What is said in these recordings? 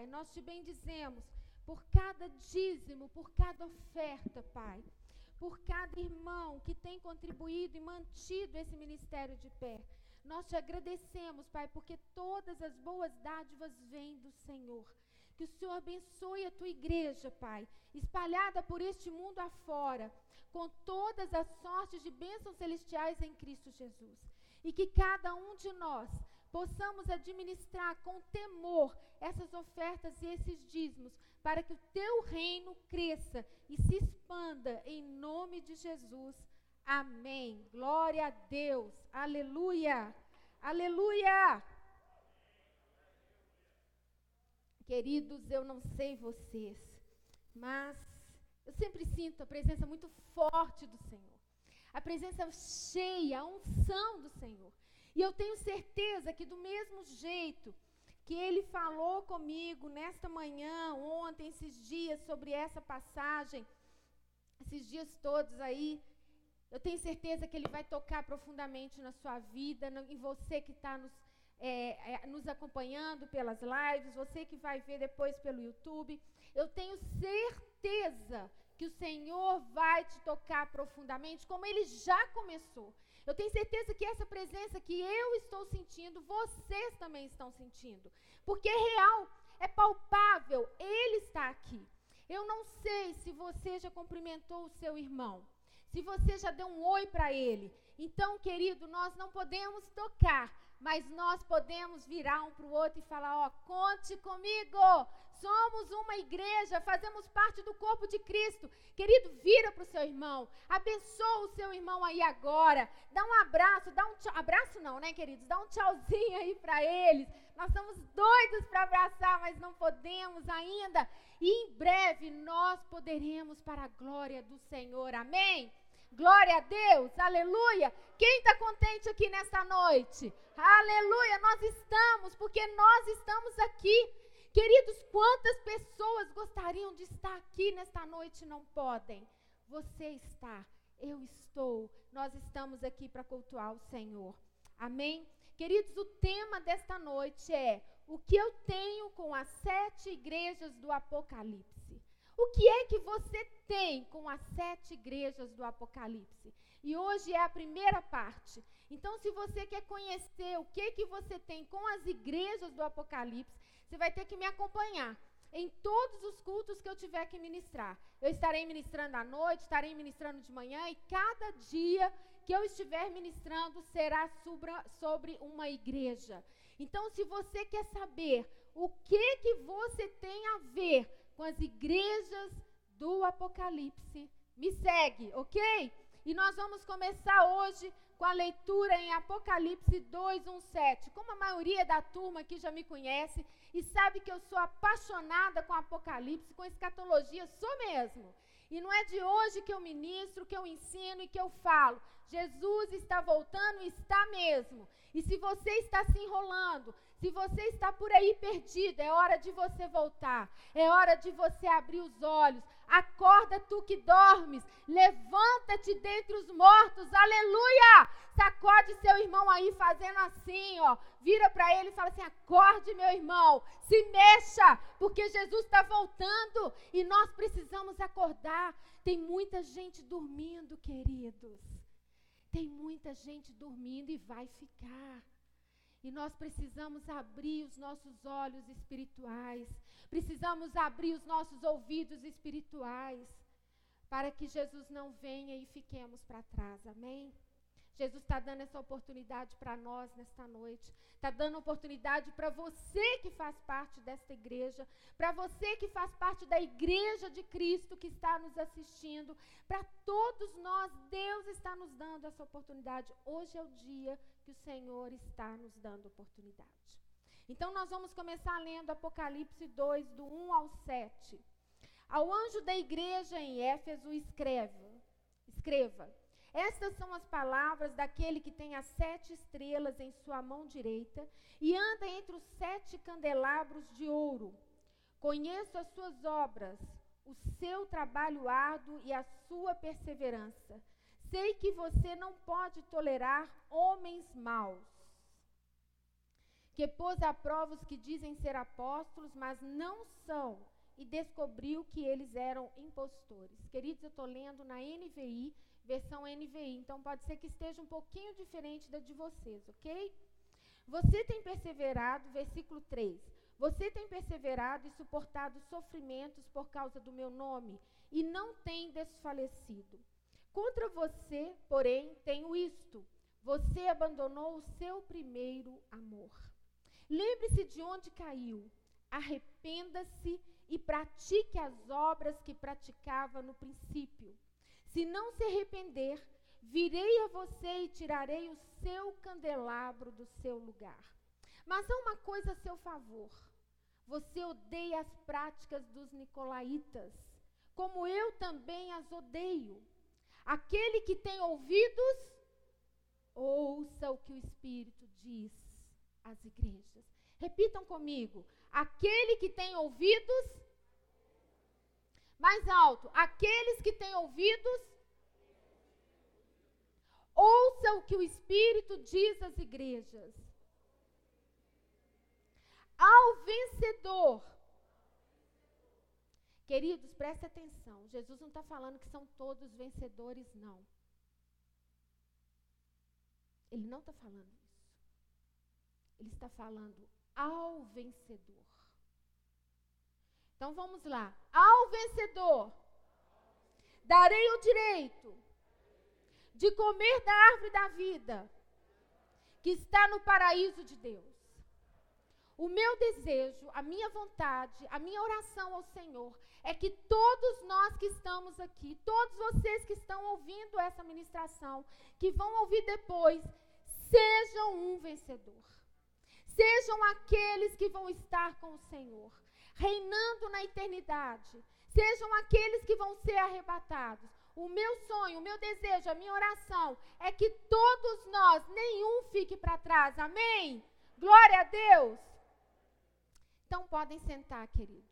Pai. Nós te bendizemos por cada dízimo, por cada oferta, Pai. Por cada irmão que tem contribuído e mantido esse ministério de pé. Nós te agradecemos, Pai, porque todas as boas dádivas vêm do Senhor. Que o Senhor abençoe a tua igreja, Pai, espalhada por este mundo afora, com todas as sortes de bênçãos celestiais em Cristo Jesus. E que cada um de nós possamos administrar com temor essas ofertas e esses dízimos, para que o teu reino cresça e se expanda em nome de Jesus. Amém. Glória a Deus. Aleluia. Aleluia. Queridos, eu não sei vocês, mas eu sempre sinto a presença muito forte do Senhor. A presença cheia, a unção do Senhor. E eu tenho certeza que do mesmo jeito que ele falou comigo nesta manhã, ontem, esses dias, sobre essa passagem, esses dias todos aí, eu tenho certeza que ele vai tocar profundamente na sua vida, em você que está nos, é, é, nos acompanhando pelas lives, você que vai ver depois pelo YouTube. Eu tenho certeza que o Senhor vai te tocar profundamente, como ele já começou. Eu tenho certeza que essa presença que eu estou sentindo, vocês também estão sentindo. Porque é real, é palpável, ele está aqui. Eu não sei se você já cumprimentou o seu irmão, se você já deu um oi para ele. Então, querido, nós não podemos tocar, mas nós podemos virar um para o outro e falar: Ó, conte comigo, somos uma igreja, fazemos parte do corpo de Cristo. Querido, vira para o seu irmão, abençoa o seu irmão aí agora, dá um abraço, dá um tchau, abraço não, né, queridos? Dá um tchauzinho aí para eles. Nós estamos doidos para abraçar, mas não podemos ainda. E em breve nós poderemos para a glória do Senhor. Amém? Glória a Deus, aleluia. Quem está contente aqui nesta noite? Aleluia, nós estamos, porque nós estamos aqui. Queridos, quantas pessoas gostariam de estar aqui nesta noite e não podem? Você está, eu estou, nós estamos aqui para cultuar o Senhor. Amém? Queridos, o tema desta noite é o que eu tenho com as sete igrejas do Apocalipse. O que é que você tem com as sete igrejas do Apocalipse? E hoje é a primeira parte. Então, se você quer conhecer o que que você tem com as igrejas do Apocalipse, você vai ter que me acompanhar em todos os cultos que eu tiver que ministrar. Eu estarei ministrando à noite, estarei ministrando de manhã e cada dia que eu estiver ministrando será sobre, uma igreja. Então, se você quer saber o que que você tem a ver com as igrejas do Apocalipse. Me segue, ok? E nós vamos começar hoje com a leitura em Apocalipse 2, 1, 7. Como a maioria da turma aqui já me conhece e sabe que eu sou apaixonada com Apocalipse, com escatologia, sou mesmo. E não é de hoje que eu ministro, que eu ensino e que eu falo. Jesus está voltando e está mesmo. E se você está se enrolando, se você está por aí perdido, é hora de você voltar. É hora de você abrir os olhos. Acorda tu que dormes. Levanta-te dentre os mortos. Aleluia! Sacode seu irmão aí fazendo assim, ó. Vira para ele e fala assim: "Acorde, meu irmão. Se mexa, porque Jesus está voltando e nós precisamos acordar. Tem muita gente dormindo, queridos. Tem muita gente dormindo e vai ficar. E nós precisamos abrir os nossos olhos espirituais, precisamos abrir os nossos ouvidos espirituais, para que Jesus não venha e fiquemos para trás. Amém? Jesus está dando essa oportunidade para nós nesta noite. Está dando oportunidade para você que faz parte desta igreja, para você que faz parte da igreja de Cristo que está nos assistindo, para todos nós, Deus está nos dando essa oportunidade. Hoje é o dia que o Senhor está nos dando oportunidade. Então nós vamos começar lendo Apocalipse 2, do 1 ao 7. Ao anjo da igreja em Éfeso, escreva, escreva estas são as palavras daquele que tem as sete estrelas em sua mão direita e anda entre os sete candelabros de ouro. Conheço as suas obras, o seu trabalho árduo e a sua perseverança. Sei que você não pode tolerar homens maus. Que pôs à prova os que dizem ser apóstolos, mas não são, e descobriu que eles eram impostores. Queridos, eu estou lendo na NVI, versão NVI, então pode ser que esteja um pouquinho diferente da de vocês, ok? Você tem perseverado, versículo 3. Você tem perseverado e suportado sofrimentos por causa do meu nome e não tem desfalecido. Contra você, porém, tenho isto: você abandonou o seu primeiro amor. Lembre-se de onde caiu, arrependa-se e pratique as obras que praticava no princípio. Se não se arrepender, virei a você e tirarei o seu candelabro do seu lugar. Mas há uma coisa a seu favor. Você odeia as práticas dos nicolaítas, como eu também as odeio. Aquele que tem ouvidos, ouça o que o Espírito diz às igrejas. Repitam comigo. Aquele que tem ouvidos, mais alto. Aqueles que têm ouvidos, ouça o que o Espírito diz às igrejas ao vencedor. Queridos, preste atenção. Jesus não está falando que são todos vencedores, não. Ele não está falando. Ele está falando ao vencedor. Então vamos lá. Ao vencedor, darei o direito de comer da árvore da vida que está no paraíso de Deus. O meu desejo, a minha vontade, a minha oração ao Senhor é que todos nós que estamos aqui, todos vocês que estão ouvindo essa ministração, que vão ouvir depois, sejam um vencedor. Sejam aqueles que vão estar com o Senhor, reinando na eternidade. Sejam aqueles que vão ser arrebatados. O meu sonho, o meu desejo, a minha oração é que todos nós, nenhum fique para trás. Amém? Glória a Deus. Então podem sentar, queridos.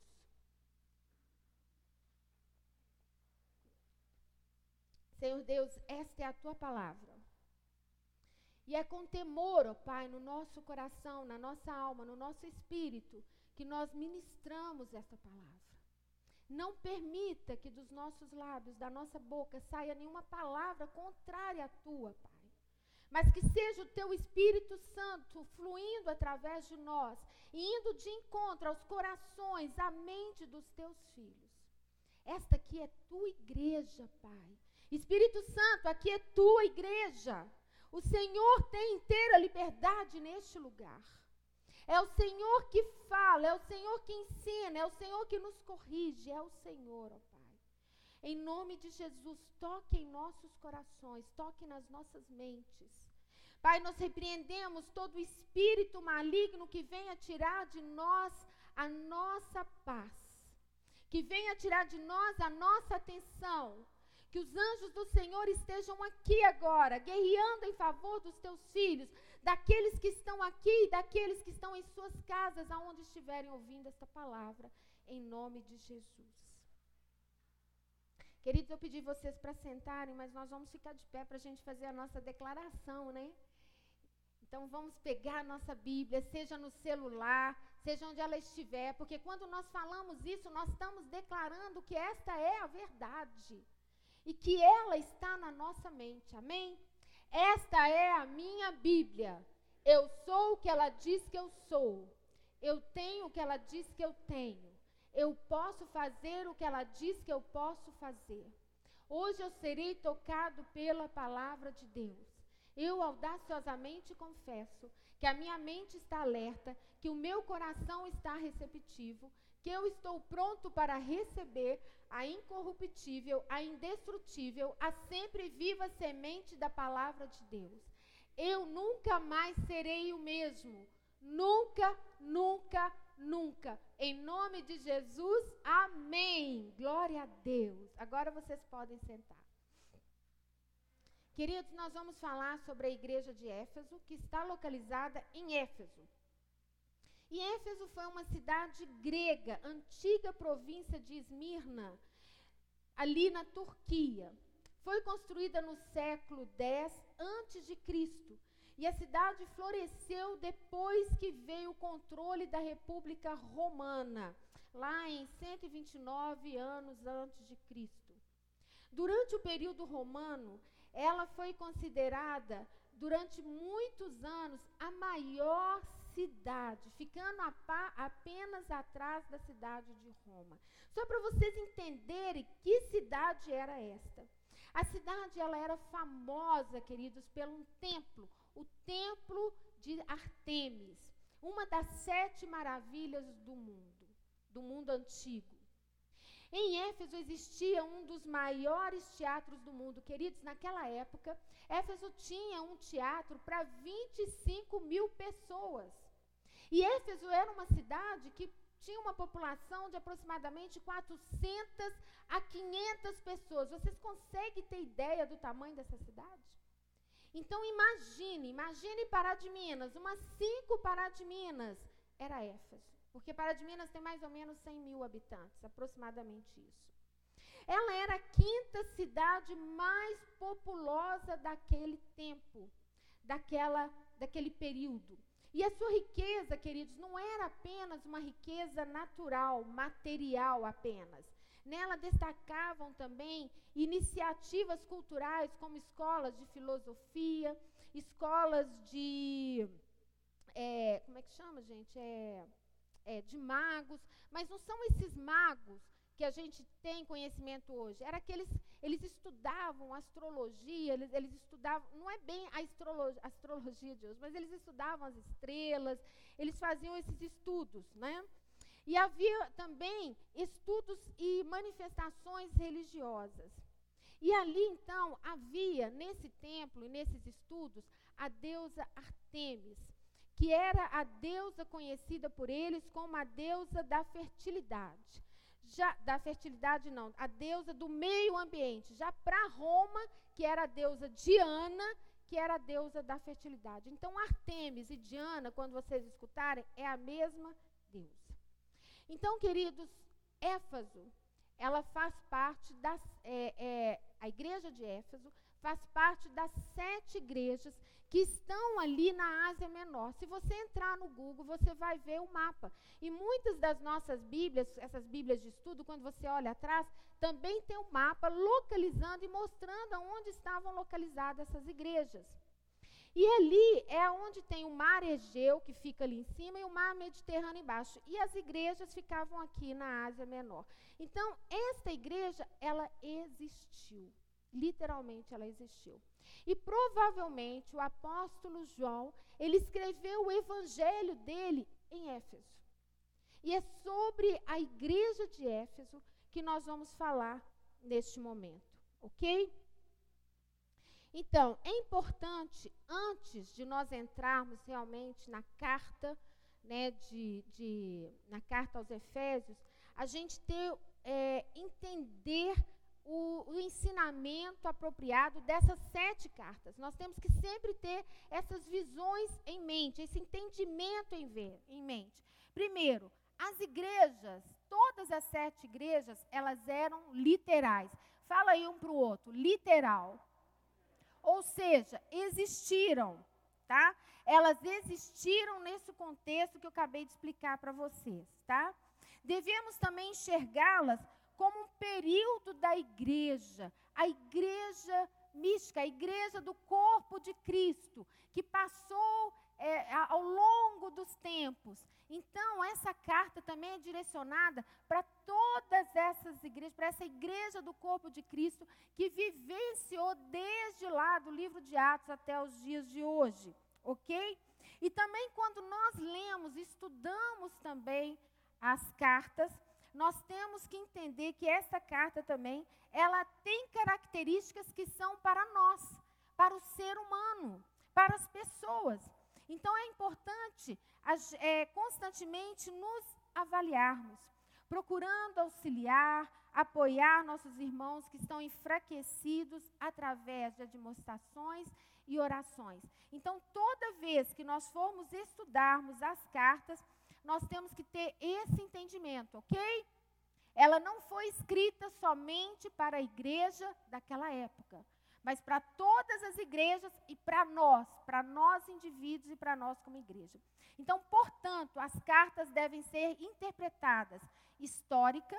Senhor Deus, esta é a tua palavra. E é com temor, ó Pai, no nosso coração, na nossa alma, no nosso espírito, que nós ministramos esta palavra. Não permita que dos nossos lábios, da nossa boca, saia nenhuma palavra contrária à tua, Pai. Mas que seja o teu Espírito Santo fluindo através de nós e indo de encontro aos corações, à mente dos teus filhos. Esta aqui é tua igreja, Pai. Espírito Santo, aqui é tua igreja. O Senhor tem inteira liberdade neste lugar. É o Senhor que fala, é o Senhor que ensina, é o Senhor que nos corrige, é o Senhor, ó Pai. Em nome de Jesus, toque em nossos corações, toque nas nossas mentes. Pai, nós repreendemos todo espírito maligno que venha tirar de nós a nossa paz, que venha tirar de nós a nossa atenção. Que os anjos do Senhor estejam aqui agora, guerreando em favor dos teus filhos, daqueles que estão aqui e daqueles que estão em suas casas, aonde estiverem ouvindo esta palavra, em nome de Jesus. Queridos, eu pedi vocês para sentarem, mas nós vamos ficar de pé para a gente fazer a nossa declaração, né? Então vamos pegar a nossa Bíblia, seja no celular, seja onde ela estiver, porque quando nós falamos isso, nós estamos declarando que esta é a verdade e que ela está na nossa mente. Amém? Esta é a minha Bíblia. Eu sou o que ela diz que eu sou. Eu tenho o que ela diz que eu tenho. Eu posso fazer o que ela diz que eu posso fazer. Hoje eu serei tocado pela palavra de Deus. Eu audaciosamente confesso que a minha mente está alerta, que o meu coração está receptivo, que eu estou pronto para receber a incorruptível, a indestrutível, a sempre viva semente da palavra de Deus. Eu nunca mais serei o mesmo. Nunca, nunca, nunca. Em nome de Jesus, amém. Glória a Deus. Agora vocês podem sentar. Queridos, nós vamos falar sobre a igreja de Éfeso, que está localizada em Éfeso. E Éfeso foi uma cidade grega, antiga província de Esmirna, ali na Turquia. Foi construída no século X antes de Cristo. E a cidade floresceu depois que veio o controle da República Romana, lá em 129 anos antes de Cristo. Durante o período romano, ela foi considerada durante muitos anos a maior cidade, ficando apenas atrás da cidade de Roma. Só para vocês entenderem que cidade era esta. A cidade ela era famosa, queridos, pelo um templo, o templo de Artemis, uma das sete maravilhas do mundo, do mundo antigo. Em Éfeso existia um dos maiores teatros do mundo. Queridos, naquela época, Éfeso tinha um teatro para 25 mil pessoas. E Éfeso era uma cidade que tinha uma população de aproximadamente 400 a 500 pessoas. Vocês conseguem ter ideia do tamanho dessa cidade? Então imagine, imagine Pará de Minas, umas cinco Pará de Minas era Éfeso. Porque Pará de Minas tem mais ou menos 100 mil habitantes, aproximadamente isso. Ela era a quinta cidade mais populosa daquele tempo, daquela, daquele período. E a sua riqueza, queridos, não era apenas uma riqueza natural, material apenas. Nela destacavam também iniciativas culturais, como escolas de filosofia, escolas de. É, como é que chama, gente? É, é, de magos, mas não são esses magos que a gente tem conhecimento hoje. Era que eles, eles estudavam astrologia, eles, eles estudavam, não é bem a astrologia, astrologia de hoje, mas eles estudavam as estrelas, eles faziam esses estudos, né? E havia também estudos e manifestações religiosas. E ali, então, havia, nesse templo e nesses estudos, a deusa Artemis, que era a deusa conhecida por eles como a deusa da fertilidade. Já, da fertilidade não, a deusa do meio ambiente. Já para Roma, que era a deusa Diana, que era a deusa da fertilidade. Então, Artemis e Diana, quando vocês escutarem, é a mesma deusa. Então, queridos, Éfaso, ela faz parte das. É, é, a igreja de Éfaso faz parte das sete igrejas que estão ali na Ásia Menor. Se você entrar no Google, você vai ver o mapa. E muitas das nossas Bíblias, essas Bíblias de estudo, quando você olha atrás, também tem um mapa localizando e mostrando onde estavam localizadas essas igrejas. E ali é onde tem o mar Egeu, que fica ali em cima, e o mar Mediterrâneo embaixo. E as igrejas ficavam aqui na Ásia Menor. Então, esta igreja, ela existiu. Literalmente, ela existiu. E provavelmente o apóstolo João, ele escreveu o evangelho dele em Éfeso. E é sobre a igreja de Éfeso que nós vamos falar neste momento, ok? Então, é importante, antes de nós entrarmos realmente na carta, né, de, de na carta aos Efésios, a gente ter, é, entender o, o, ensinamento apropriado dessas sete cartas. Nós temos que sempre ter essas visões em mente, esse entendimento em, ver, em mente. Primeiro, as igrejas, todas as sete igrejas, elas eram literais. Fala aí um para o outro, literal. Ou seja, existiram, tá? Elas existiram nesse contexto que eu acabei de explicar para vocês, tá? Devemos também enxergá-las como um período da igreja, a igreja mística, a igreja do corpo de Cristo, que passou é, ao longo dos tempos. Então, essa carta também é direcionada para todas essas igrejas, para essa igreja do corpo de Cristo que vivenciou desde lá do livro de Atos até os dias de hoje, ok? E também quando nós lemos, estudamos também as cartas, nós temos que entender que essa carta também, ela tem características que são para nós, para o ser humano, para as pessoas. Então é importante é, constantemente nos avaliarmos, procurando auxiliar, apoiar nossos irmãos que estão enfraquecidos através de demonstrações e orações. Então, toda vez que nós formos estudarmos as cartas, nós temos que ter esse entendimento, ok? Ela não foi escrita somente para a igreja daquela época, mas para todas as igrejas e para nós, para nós indivíduos e para nós como igreja. Então, portanto, as cartas devem ser interpretadas histórica,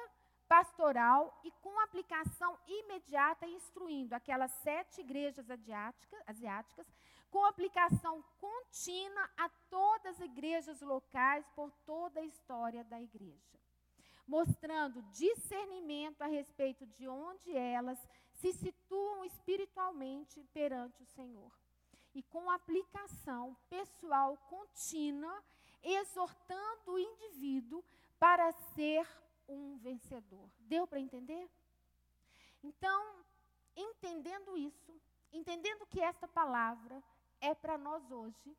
pastoral e com aplicação imediata, instruindo aquelas sete igrejas asiáticas, com aplicação contínua a todas as igrejas locais por toda a história da igreja, mostrando discernimento a respeito de onde elas se situam espiritualmente perante o Senhor. E com aplicação pessoal contínua, exortando o indivíduo para ser um vencedor. Deu para entender? Então, entendendo isso, entendendo que esta palavra é para nós hoje,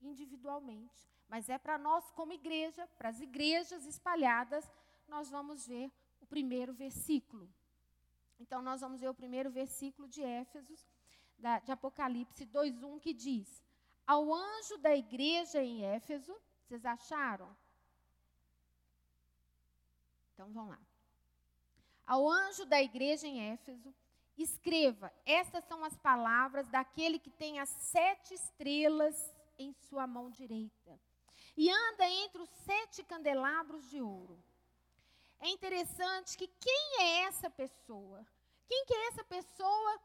individualmente, mas é para nós como igreja, para as igrejas espalhadas, nós vamos ver o primeiro versículo. Então, nós vamos ver o primeiro versículo de Éfesos, da, de Apocalipse 2,1, que diz: Ao anjo da igreja em Éfeso, vocês acharam? Então, vamos lá. Ao anjo da igreja em Éfeso, escreva: Estas são as palavras daquele que tem as sete estrelas em sua mão direita e anda entre os sete candelabros de ouro. É interessante que quem é essa pessoa? Quem que é essa pessoa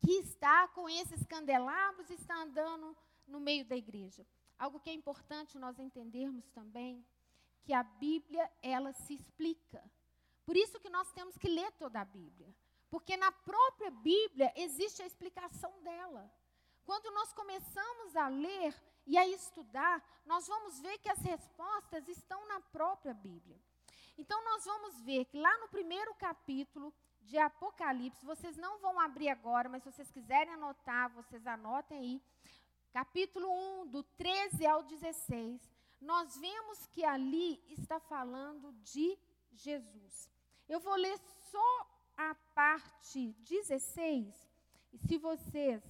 que está com esses candelabros e está andando no meio da igreja? Algo que é importante nós entendermos também, que a Bíblia, ela se explica. Por isso que nós temos que ler toda a Bíblia. Porque na própria Bíblia existe a explicação dela. Quando nós começamos a ler e a estudar, nós vamos ver que as respostas estão na própria Bíblia. Então, nós vamos ver que lá no primeiro capítulo de Apocalipse, vocês não vão abrir agora, mas se vocês quiserem anotar, vocês anotem aí. Capítulo 1, do 13 ao 16, nós vemos que ali está falando de Jesus. Eu vou ler só a parte 16, e se vocês,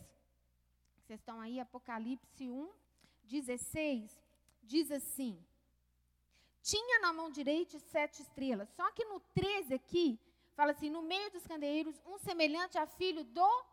vocês estão aí, Apocalipse 1, 16, diz assim: tinha na mão direita sete estrelas. Só que no 13 aqui, fala assim: no meio dos candeeiros, um semelhante a filho do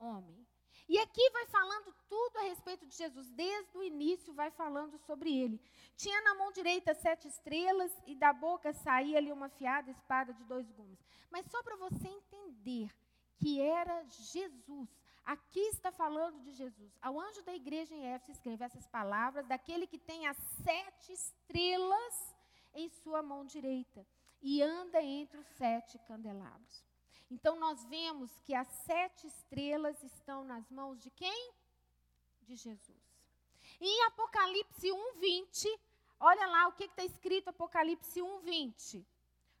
homem. E aqui vai falando tudo a respeito de Jesus, desde o início vai falando sobre ele. Tinha na mão direita sete estrelas e da boca saía ali uma fiada espada de dois gumes. Mas só para você entender que era Jesus. Aqui está falando de Jesus. Ao anjo da igreja em Éfeso escreve essas palavras daquele que tem as sete estrelas em sua mão direita e anda entre os sete candelabros. Então nós vemos que as sete estrelas estão nas mãos de quem? De Jesus. E em Apocalipse 1:20, olha lá o que está escrito Apocalipse 1:20.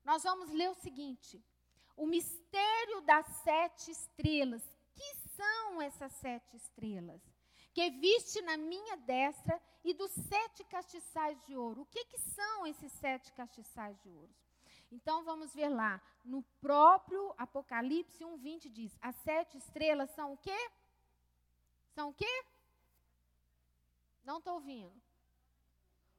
Nós vamos ler o seguinte: o mistério das sete estrelas. Que são essas sete estrelas? que viste na minha destra e dos sete castiçais de ouro. O que, que são esses sete castiçais de ouro? Então vamos ver lá, no próprio Apocalipse 1:20 diz: as sete estrelas são o quê? São o quê? Não estou ouvindo.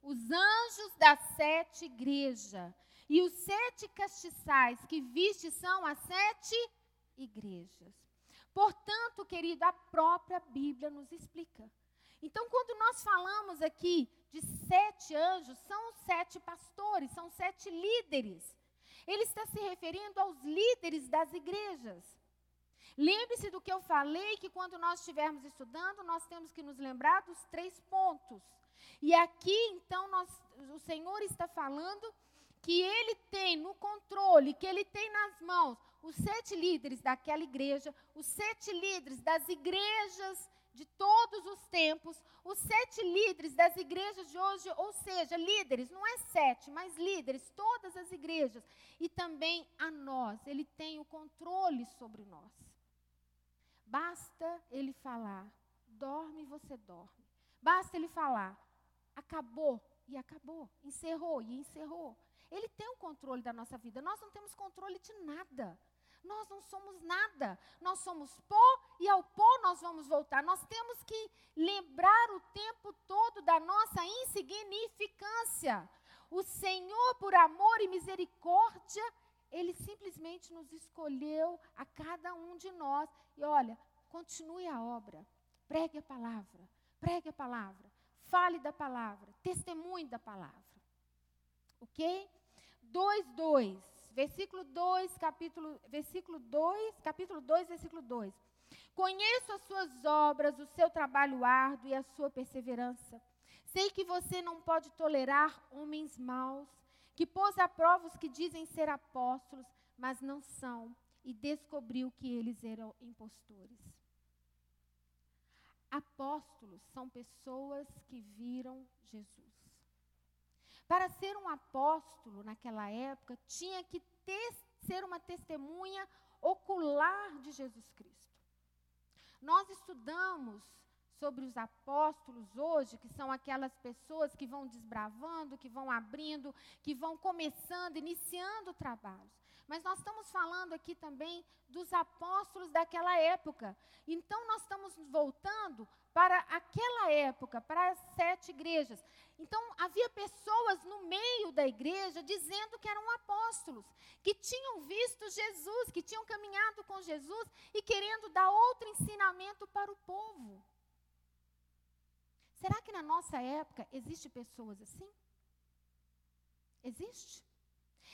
Os anjos das sete igrejas. E os sete castiçais que viste são as sete igrejas. Portanto, querido, a própria Bíblia nos explica. Então, quando nós falamos aqui de sete anjos, são sete pastores, são sete líderes. Ele está se referindo aos líderes das igrejas. Lembre-se do que eu falei, que quando nós estivermos estudando, nós temos que nos lembrar dos três pontos. E aqui, então, nós, o Senhor está falando que Ele tem no controle, que Ele tem nas mãos os sete líderes daquela igreja, os sete líderes das igrejas de todos os tempos, os sete líderes das igrejas de hoje, ou seja, líderes, não é sete, mas líderes, todas as igrejas, e também a nós, ele tem o controle sobre nós. Basta ele falar, dorme você dorme. Basta ele falar, acabou e acabou, encerrou e encerrou. Ele tem o controle da nossa vida. Nós não temos controle de nada. Nós não somos nada. Nós somos pó e ao pó nós vamos voltar. Nós temos que lembrar o tempo todo da nossa insignificância. O Senhor, por amor e misericórdia, ele simplesmente nos escolheu a cada um de nós. E olha, continue a obra. Pregue a palavra. Pregue a palavra. Fale da palavra. Testemunhe da palavra. Ok? 2:2. Versículo 2, capítulo, versículo 2, capítulo 2, versículo 2. Conheço as suas obras, o seu trabalho árduo e a sua perseverança. Sei que você não pode tolerar homens maus, que pôs a prova os que dizem ser apóstolos, mas não são, e descobriu que eles eram impostores. Apóstolos são pessoas que viram Jesus. Para ser um apóstolo naquela época, tinha que ter, ser uma testemunha ocular de Jesus Cristo. Nós estudamos sobre os apóstolos hoje, que são aquelas pessoas que vão desbravando, que vão abrindo, que vão começando, iniciando trabalhos. Mas nós estamos falando aqui também dos apóstolos daquela época. Então nós estamos voltando para aquela época, para as sete igrejas. Então havia pessoas no meio da igreja dizendo que eram apóstolos, que tinham visto Jesus, que tinham caminhado com Jesus e querendo dar outro ensinamento para o povo. Será que na nossa época existe pessoas assim? Existe?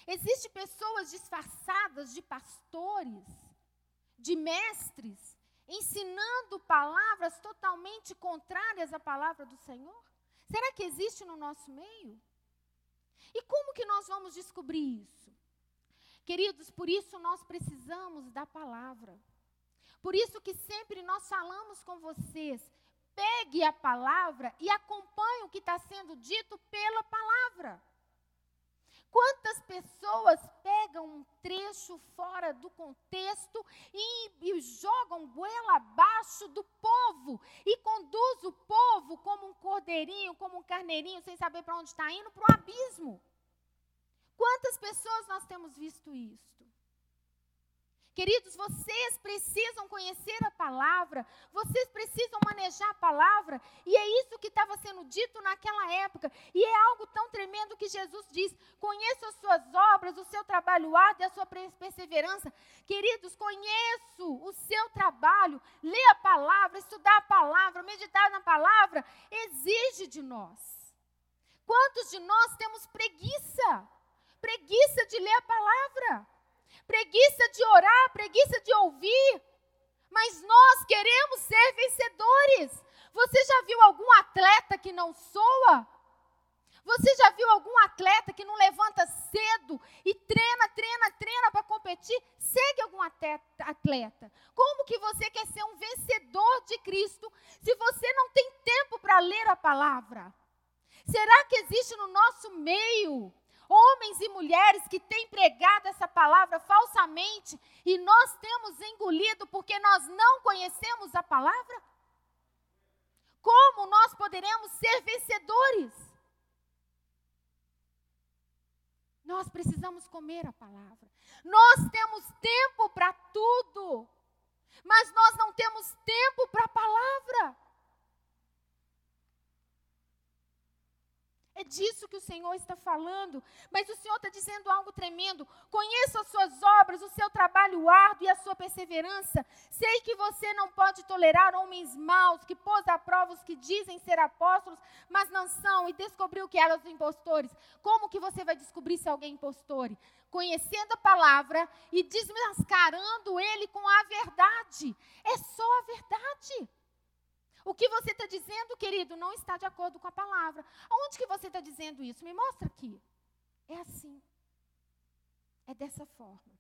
Existem pessoas disfarçadas de pastores, de mestres, ensinando palavras totalmente contrárias à palavra do Senhor? Será que existe no nosso meio? E como que nós vamos descobrir isso? Queridos, por isso nós precisamos da palavra. Por isso que sempre nós falamos com vocês, pegue a palavra e acompanhe o que está sendo dito pela palavra. Quantas pessoas pegam um trecho fora do contexto e, e, jogam goela abaixo do povo e conduz o povo como um cordeirinho, como um carneirinho, sem saber para onde está indo, para o abismo? Quantas pessoas nós temos visto isso? Queridos, vocês precisam conhecer a palavra, vocês precisam manejar a palavra, e é isso que estava sendo dito naquela época, e é algo tão tremendo que Jesus diz: conheço as suas obras, o seu trabalho árduo e a sua perseverança. Queridos, conheço o seu trabalho, ler a palavra, estudar a palavra, meditar na palavra, exige de nós. Quantos de nós temos preguiça? Preguiça de ler a palavra preguiça de orar, preguiça de ouvir. Mas nós queremos ser vencedores. Você já viu algum atleta que não soa? Você já viu algum atleta que não levanta cedo e treina, treina, treina para competir? Segue algum atleta. Como que você quer ser um vencedor de Cristo se você não tem tempo para ler a palavra? Será que existe no nosso meio homens e mulheres que têm pregado essa palavra falsamente e nós temos engolido porque nós não conhecemos a palavra? Como nós poderemos ser vencedores? Nós precisamos comer a palavra. Nós temos tempo para tudo, mas nós não temos tempo para a palavra. É disso que o Senhor está falando. Mas o Senhor está dizendo algo tremendo. Conheço as suas obras, o seu trabalho árduo e a sua perseverança. Sei que você não pode tolerar homens maus que pôs a prova os que dizem ser apóstolos, mas não são, e descobriu que eram os impostores. Como que você vai descobrir se alguém é impostor? Conhecendo a palavra e desmascarando ele com a verdade. É só a verdade. O que você está dizendo, querido, não está de acordo com a palavra. Aonde que você está dizendo isso? Me mostra aqui. É assim. É dessa forma.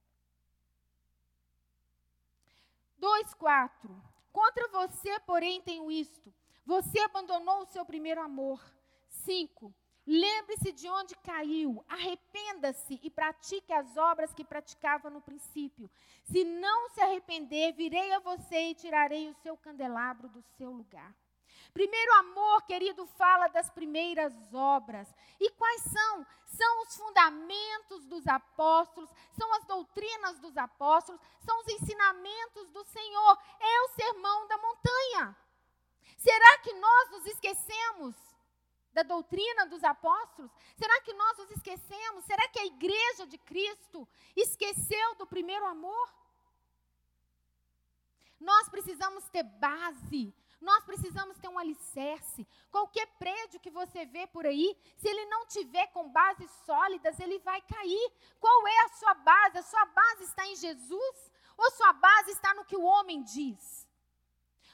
2,4. Contra você, porém, tenho isto. Você abandonou o seu primeiro amor. 5. Lembre-se de onde caiu, arrependa-se e pratique as obras que praticava no princípio. Se não se arrepender, virei a você e tirarei o seu candelabro do seu lugar. Primeiro amor, querido, fala das primeiras obras. E quais são? São os fundamentos dos apóstolos, são as doutrinas dos apóstolos, são os ensinamentos do Senhor. É o sermão da montanha. Será que nós nos esquecemos da doutrina dos apóstolos? Será que nós os esquecemos? Será que a igreja de Cristo esqueceu do primeiro amor? Nós precisamos ter base, nós precisamos ter um alicerce. Qualquer prédio que você vê por aí, se ele não tiver com bases sólidas, ele vai cair. Qual é a sua base? A sua base está em Jesus ou sua base está no que o homem diz?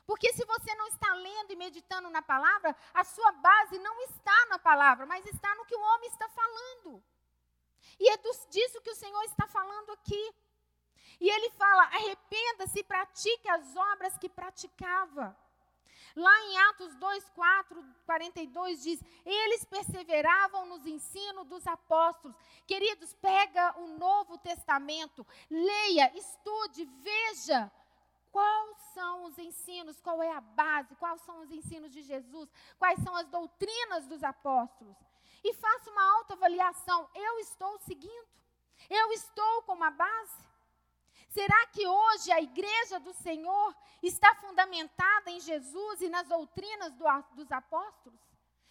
Porque se você não está lendo e meditando na palavra, a sua base não está na palavra, mas está no que o homem está falando. E é disso que o Senhor está falando aqui. E ele fala: arrependa-se e pratique as obras que praticava. Lá em Atos 2, 4, 42 diz: Eles perseveravam nos ensinos dos apóstolos. Queridos, pega o Novo Testamento, leia, estude, veja quais são os ensinos, qual é a base, quais são os ensinos de Jesus, quais são as doutrinas dos apóstolos. E faça uma autoavaliação: eu estou seguindo? Eu estou com uma base? Será que hoje a igreja do Senhor está fundamentada em Jesus e nas doutrinas do, dos apóstolos?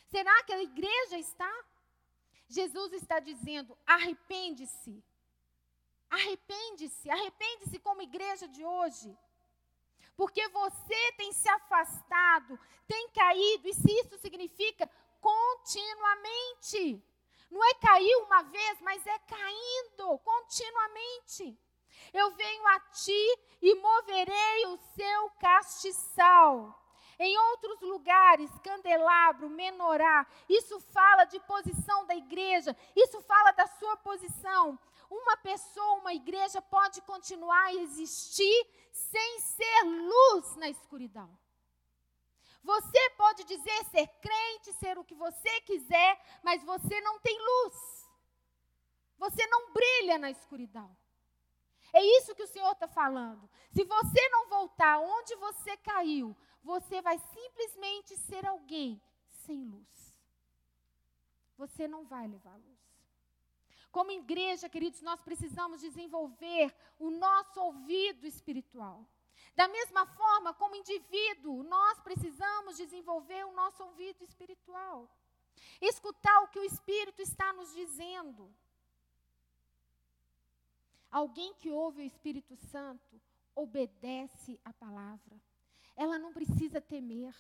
Será que a igreja está? Jesus está dizendo: arrepende-se. Arrepende-se, arrepende-se como igreja de hoje. Porque você tem se afastado, tem caído, e se isso significa continuamente. Não é cair uma vez, mas é caindo continuamente. Eu venho a ti e moverei o seu castiçal. Em outros lugares, candelabro, menorá, isso fala de posição da igreja, isso fala da sua posição. Uma pessoa, uma igreja pode continuar a existir sem ser luz na escuridão. Você pode dizer ser crente, ser o que você quiser, mas você não tem luz. Você não brilha na escuridão. É isso que o Senhor está falando. Se você não voltar onde você caiu, você vai simplesmente ser alguém sem luz. Você não vai levar luz. Como igreja, queridos, nós precisamos desenvolver o nosso ouvido espiritual. Da mesma forma, como indivíduo, nós precisamos desenvolver o nosso ouvido espiritual. Escutar o que o Espírito está nos dizendo. Alguém que ouve o Espírito Santo obedece a palavra. Ela não precisa temer,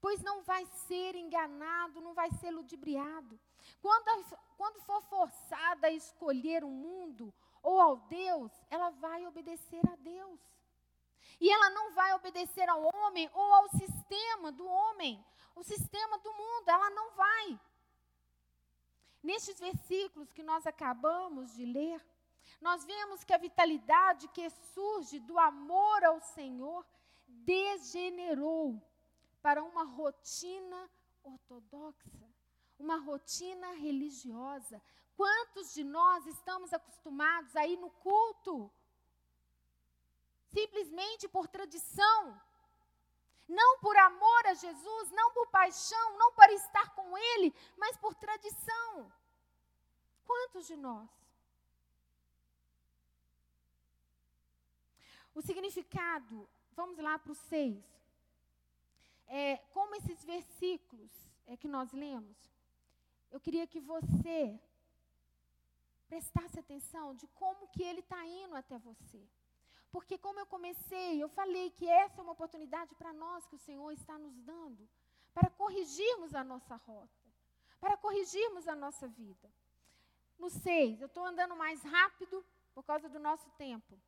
pois não vai ser enganado, não vai ser ludibriado. Quando, quando for forçada a escolher o mundo ou ao Deus, ela vai obedecer a Deus. E ela não vai obedecer ao homem ou ao sistema do homem, o sistema do mundo, ela não vai. Nestes versículos que nós acabamos de ler, nós vemos que a vitalidade que surge do amor ao Senhor degenerou para uma rotina ortodoxa, uma rotina religiosa. Quantos de nós estamos acostumados a ir no culto simplesmente por tradição? Não por amor a Jesus, não por paixão, não para estar com Ele, mas por tradição. Quantos de nós? O significado, vamos lá para o 6. É, como esses versículos é, que nós lemos, eu queria que você prestasse atenção de como que ele está indo até você. Porque como eu comecei, eu falei que essa é uma oportunidade para nós que o Senhor está nos dando, para corrigirmos a nossa rota, para corrigirmos a nossa vida. No 6, eu estou andando mais rápido por causa do nosso tempo.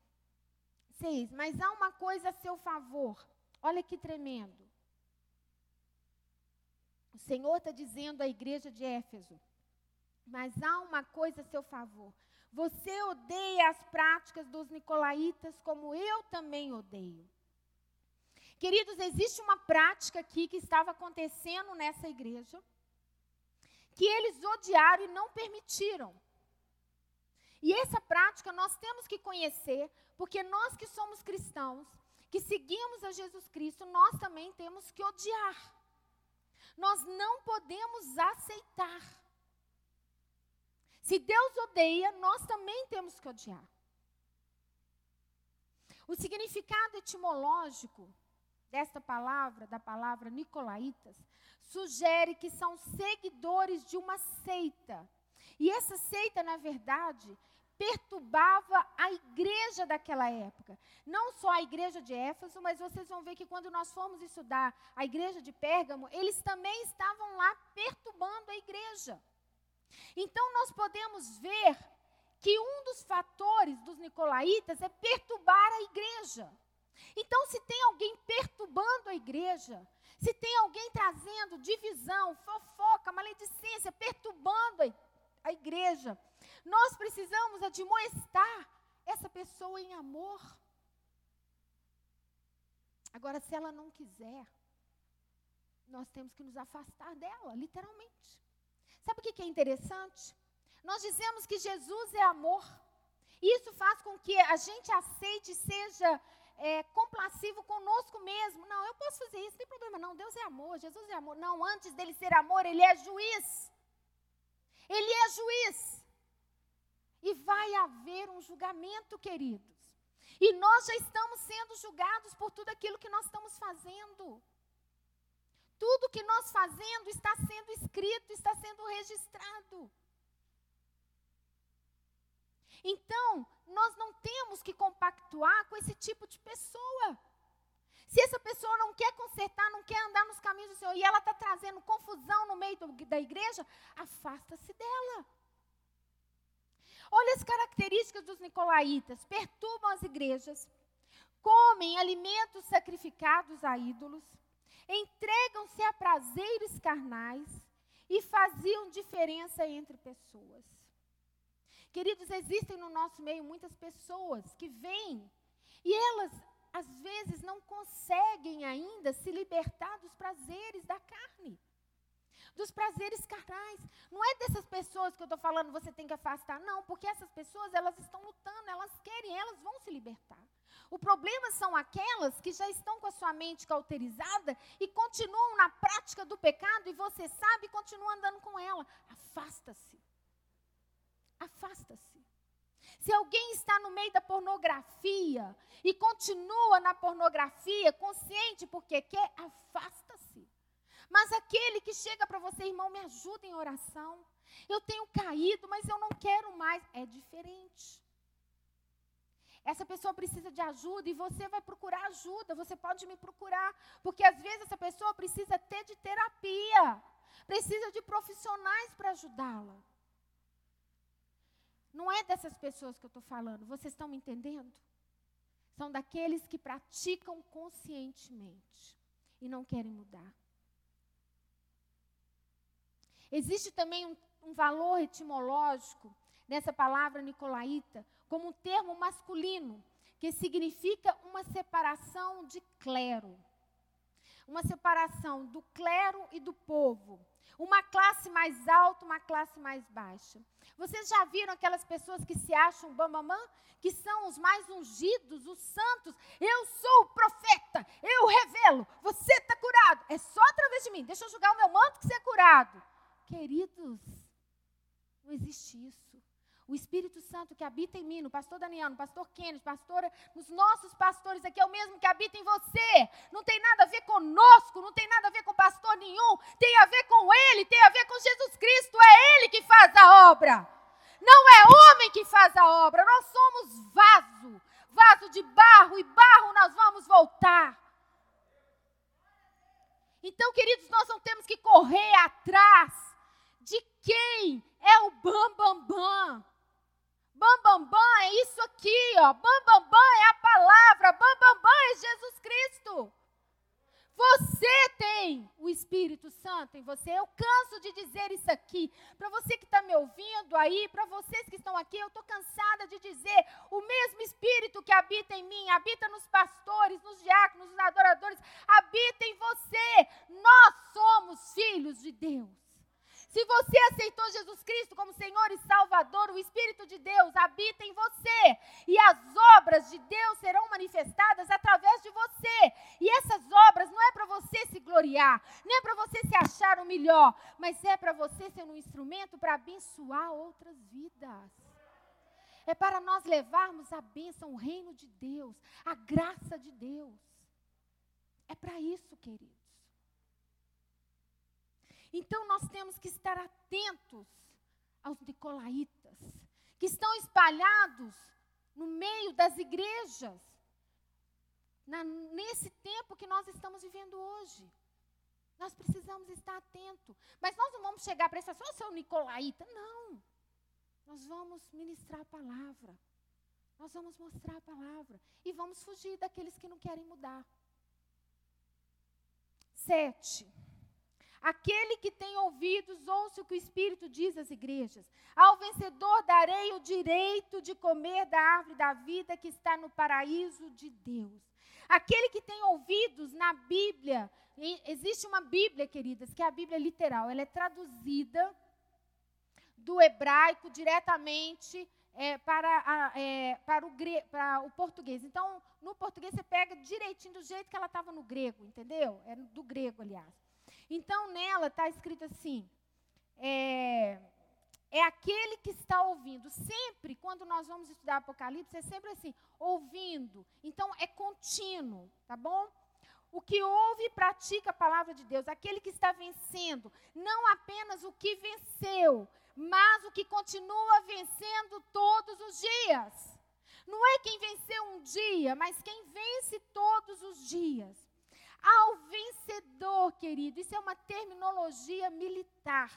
6. Mas há uma coisa a seu favor. Olha que tremendo. O Senhor está dizendo à igreja de Éfeso: Mas há uma coisa a seu favor. Você odeia as práticas dos nicolaítas, como eu também odeio. Queridos, existe uma prática aqui que estava acontecendo nessa igreja, que eles odiaram e não permitiram. E essa prática nós temos que conhecer, porque nós que somos cristãos, que seguimos a Jesus Cristo, nós também temos que odiar. Nós não podemos aceitar. Se Deus odeia, nós também temos que odiar. O significado etimológico desta palavra, da palavra nicolaítas, sugere que são seguidores de uma seita. E essa seita, na verdade, perturbava a igreja daquela época. Não só a igreja de Éfeso, mas vocês vão ver que quando nós formos estudar a igreja de Pérgamo, eles também estavam lá perturbando a igreja. Então nós podemos ver que um dos fatores dos nicolaítas é perturbar a igreja. Então, se tem alguém perturbando a igreja, se tem alguém trazendo divisão, fofoca, maledicência, perturbando a, a igreja, nós precisamos admoestar essa pessoa em amor. Agora, se ela não quiser, nós temos que nos afastar dela, literalmente. Sabe o que é interessante? Nós dizemos que Jesus é amor. Isso faz com que a gente aceite e seja é, complacivo conosco mesmo. Não, eu posso fazer isso, não tem problema não. Deus é amor, Jesus é amor. Não, antes dele ser amor, ele é juiz. Ele é juiz. E vai haver um julgamento, queridos. E nós já estamos sendo julgados por tudo aquilo que nós estamos fazendo. Tudo que nós fazendo está sendo escrito, está sendo registrado. Então, nós não temos que compactuar com esse tipo de pessoa. Se essa pessoa não quer consertar, não quer andar nos caminhos do Senhor e ela está trazendo confusão no meio do, da igreja, afasta-se dela. Olha as características dos nicolaítas: perturbam as igrejas, comem alimentos sacrificados a ídolos, entregam-se a prazeres carnais e faziam diferença entre pessoas. Queridos, existem no nosso meio muitas pessoas que vêm e elas, às vezes, não conseguem ainda se libertar dos prazeres da carne, dos prazeres carnais. Não é dessas pessoas que eu estou falando, você tem que afastar, não, porque essas pessoas, elas estão lutando, elas querem, elas vão se libertar. O problema são aquelas que já estão com a sua mente cauterizada e continuam na prática do pecado e você sabe e continua andando com ela. Afasta-se afasta-se. Se alguém está no meio da pornografia e continua na pornografia, consciente porque quer, afasta-se. Mas aquele que chega para você, irmão, me ajuda em oração. Eu tenho caído, mas eu não quero mais. É diferente. Essa pessoa precisa de ajuda e você vai procurar ajuda. Você pode me procurar. Porque às vezes essa pessoa precisa ter de terapia. Precisa de profissionais para ajudá-la. Não é dessas pessoas que eu estou falando, vocês estão me entendendo? São daqueles que praticam conscientemente e não querem mudar. Existe também um, um valor etimológico nessa palavra nicolaíta, como um termo masculino, que significa uma separação de clero. Uma separação do clero e do povo. Uma classe mais alta, uma classe mais baixa. Vocês já viram aquelas pessoas que se acham bambamã? Que são os mais ungidos, os santos. Eu sou o profeta, eu revelo, você está curado. É só através de mim. Deixa eu jogar o meu manto que você é curado. Queridos, não existe isso. O Espírito Santo que habita em mim, no pastor Daniel, no pastor Kenneth, pastora, nos nossos pastores aqui, é o mesmo que habita em você. Não tem nada a ver conosco, não tem nada a ver com pastor nenhum. Tem a ver com Ele, tem a ver com Jesus Cristo. É Ele que faz a obra. Não é homem que faz a obra. Nós somos vaso, vaso de barro, e barro nós vamos voltar. Então, queridos, nós não temos que correr atrás quem é o bam bam bam. Bam, bam, bam é isso aqui, ó. Bam, bam, bam é a palavra. Bam, bam, bam é Jesus Cristo. Você tem o Espírito Santo em você. Eu canso de dizer isso aqui. Para você que está me ouvindo aí, para vocês que estão aqui, eu estou cansada de dizer: o mesmo Espírito que habita em mim, habita nos pastores, nos diáconos, nos adoradores, habita em você. Nós somos filhos de Deus. Se você aceitou Jesus Cristo como Senhor e Salvador, o Espírito de Deus habita em você. E as obras de Deus serão manifestadas através de você. E essas obras não é para você se gloriar, nem é para você se achar o melhor, mas é para você ser um instrumento para abençoar outras vidas. É para nós levarmos a bênção, o reino de Deus, a graça de Deus. É para isso, queridos. Então nós temos que estar atentos aos nicolaítas, que estão espalhados no meio das igrejas, na, nesse tempo que nós estamos vivendo hoje. Nós precisamos estar atentos. Mas nós não vamos chegar para essa pessoa, seu Nicolaíta. Não. Nós vamos ministrar a palavra. Nós vamos mostrar a palavra. E vamos fugir daqueles que não querem mudar. Sete. Aquele que tem ouvidos, ouça o que o Espírito diz às igrejas. Ao vencedor darei o direito de comer da árvore da vida que está no paraíso de Deus. Aquele que tem ouvidos na Bíblia, existe uma Bíblia, queridas, que é a Bíblia literal, ela é traduzida do hebraico diretamente é, para, a, é, para, o gre, para o português. Então, no português você pega direitinho do jeito que ela estava no grego, entendeu? É do grego, aliás. Então, nela está escrito assim: é, é aquele que está ouvindo. Sempre, quando nós vamos estudar Apocalipse, é sempre assim, ouvindo. Então, é contínuo, tá bom? O que ouve e pratica a palavra de Deus, aquele que está vencendo, não apenas o que venceu, mas o que continua vencendo todos os dias. Não é quem venceu um dia, mas quem vence todos os dias. Ao vencedor, querido, isso é uma terminologia militar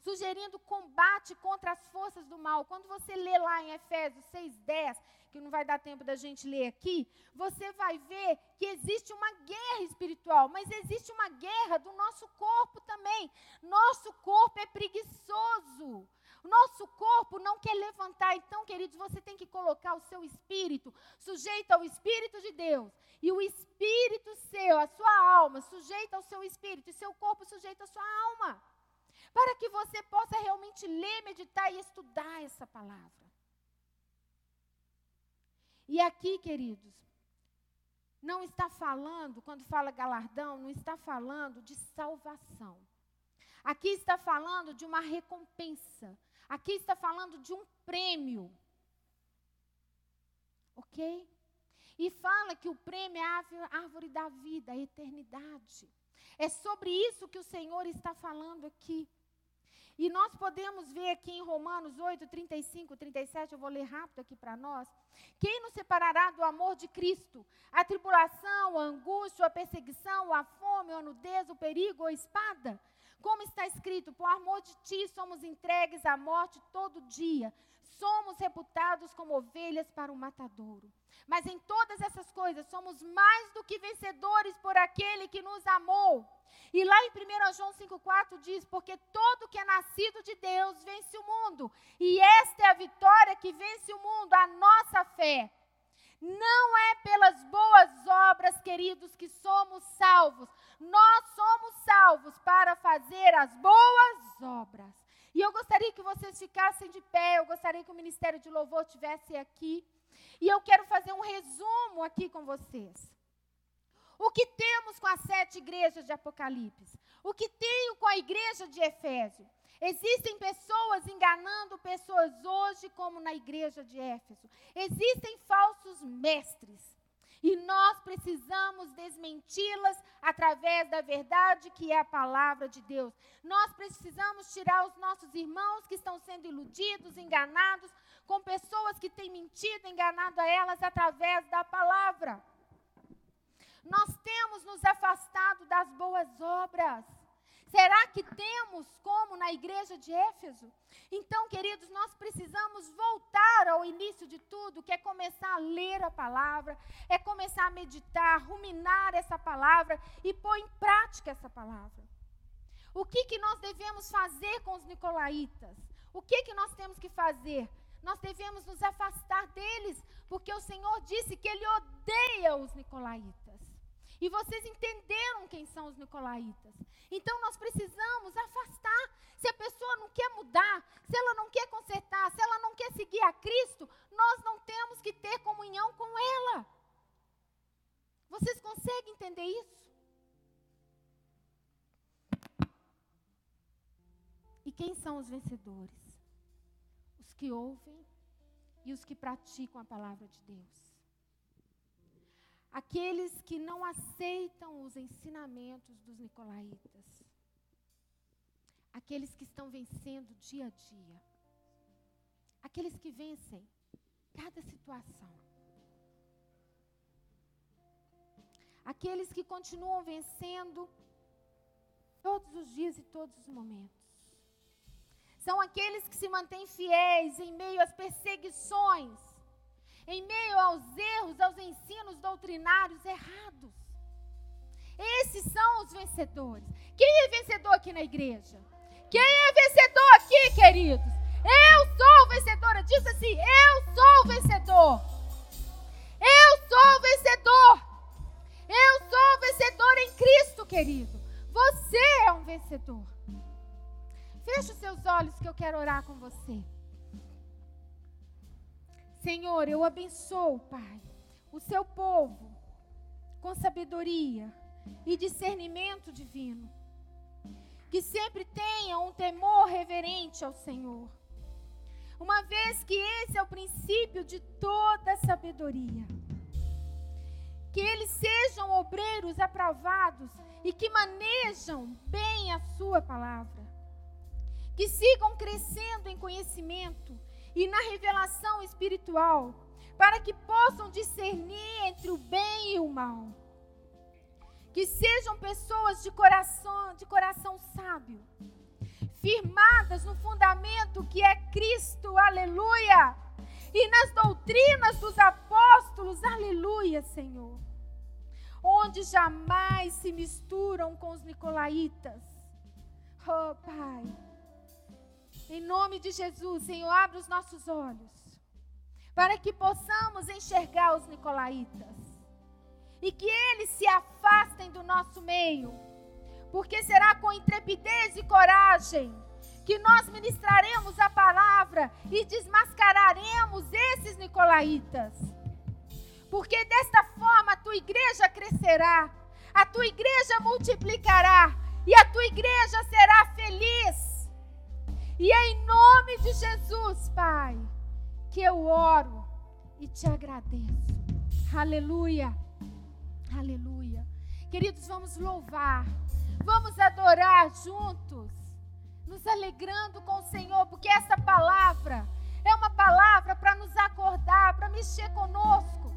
sugerindo combate contra as forças do mal. Quando você lê lá em Efésios 6:10, que não vai dar tempo da gente ler aqui, você vai ver que existe uma guerra espiritual, mas existe uma guerra do nosso corpo também. Nosso corpo é preguiçoso. Nosso corpo não quer levantar. Então, queridos, você tem que colocar o seu espírito sujeito ao espírito de Deus. E o espírito seu, a sua alma, sujeita ao seu espírito. E seu corpo sujeito à sua alma para que você possa realmente ler, meditar e estudar essa palavra. E aqui, queridos, não está falando, quando fala galardão, não está falando de salvação. Aqui está falando de uma recompensa. Aqui está falando de um prêmio. Ok? E fala que o prêmio é a árvore da vida, a eternidade. É sobre isso que o Senhor está falando aqui. E nós podemos ver aqui em Romanos 8, 35, 37, eu vou ler rápido aqui para nós. Quem nos separará do amor de Cristo? A tribulação, a angústia, a perseguição, a fome, a nudez, o perigo a espada? Como está escrito, por amor de ti somos entregues à morte todo dia. Somos reputados como ovelhas para o matadouro. Mas em todas essas coisas somos mais do que vencedores por aquele que nos amou. E lá em 1 João 5,4 diz: Porque todo que é nascido de Deus vence o mundo. E esta é a vitória que vence o mundo, a nossa fé. Não é pelas boas obras, queridos, que somos salvos. Nós somos salvos para fazer as boas obras. E eu gostaria que vocês ficassem de pé, eu gostaria que o Ministério de Louvor estivesse aqui. E eu quero fazer um resumo aqui com vocês. O que temos com as sete igrejas de Apocalipse? O que tenho com a igreja de Efésio? Existem pessoas enganando pessoas hoje, como na igreja de Éfeso. Existem falsos mestres. E nós precisamos desmenti-las através da verdade que é a palavra de Deus. Nós precisamos tirar os nossos irmãos que estão sendo iludidos, enganados, com pessoas que têm mentido, enganado a elas através da palavra. Nós temos nos afastado das boas obras. Será que temos como na igreja de Éfeso? Então, queridos, nós precisamos voltar ao início de tudo, que é começar a ler a palavra, é começar a meditar, ruminar essa palavra e pôr em prática essa palavra. O que, que nós devemos fazer com os nicolaítas? O que, que nós temos que fazer? Nós devemos nos afastar deles, porque o Senhor disse que Ele odeia os nicolaítas. E vocês entenderam quem são os nicolaítas. Então nós precisamos afastar. Se a pessoa não quer mudar, se ela não quer consertar, se ela não quer seguir a Cristo, nós não temos que ter comunhão com ela. Vocês conseguem entender isso? E quem são os vencedores? Os que ouvem e os que praticam a palavra de Deus. Aqueles que não aceitam os ensinamentos dos nicolaítas, aqueles que estão vencendo dia a dia, aqueles que vencem cada situação, aqueles que continuam vencendo todos os dias e todos os momentos. São aqueles que se mantêm fiéis em meio às perseguições, em meio aos erros, aos ensinos doutrinários errados. Esses são os vencedores. Quem é vencedor aqui na igreja? Quem é vencedor aqui, queridos? Eu sou vencedora. Diz assim: Eu sou vencedor. Eu sou vencedor. Eu sou vencedor em Cristo, querido. Você é um vencedor. Feche os seus olhos que eu quero orar com você. Senhor, eu abençoo, Pai, o seu povo com sabedoria e discernimento divino. Que sempre tenha um temor reverente ao Senhor. Uma vez que esse é o princípio de toda sabedoria. Que eles sejam obreiros aprovados e que manejam bem a sua palavra. Que sigam crescendo em conhecimento e na revelação espiritual, para que possam discernir entre o bem e o mal. Que sejam pessoas de coração, de coração sábio, firmadas no fundamento que é Cristo, aleluia, e nas doutrinas dos apóstolos, aleluia, Senhor. Onde jamais se misturam com os nicolaítas. Oh, Pai em nome de Jesus, Senhor, abre os nossos olhos para que possamos enxergar os nicolaítas e que eles se afastem do nosso meio, porque será com intrepidez e coragem que nós ministraremos a palavra e desmascararemos esses nicolaítas. Porque desta forma a tua igreja crescerá, a tua igreja multiplicará e a tua igreja será feliz e é em nome de Jesus, Pai, que eu oro e te agradeço. Aleluia. Aleluia. Queridos, vamos louvar. Vamos adorar juntos, nos alegrando com o Senhor, porque essa palavra é uma palavra para nos acordar, para mexer conosco,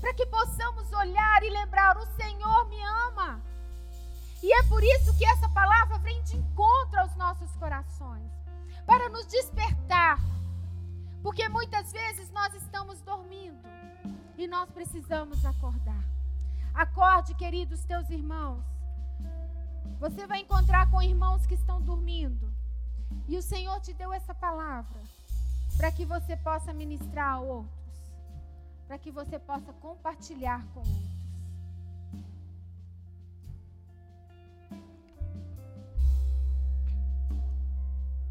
para que possamos olhar e lembrar: o Senhor me ama. E é por isso que essa palavra vem de encontro aos nossos corações para nos despertar. Porque muitas vezes nós estamos dormindo e nós precisamos acordar. Acorde, queridos teus irmãos. Você vai encontrar com irmãos que estão dormindo. E o Senhor te deu essa palavra para que você possa ministrar a outros, para que você possa compartilhar com outros.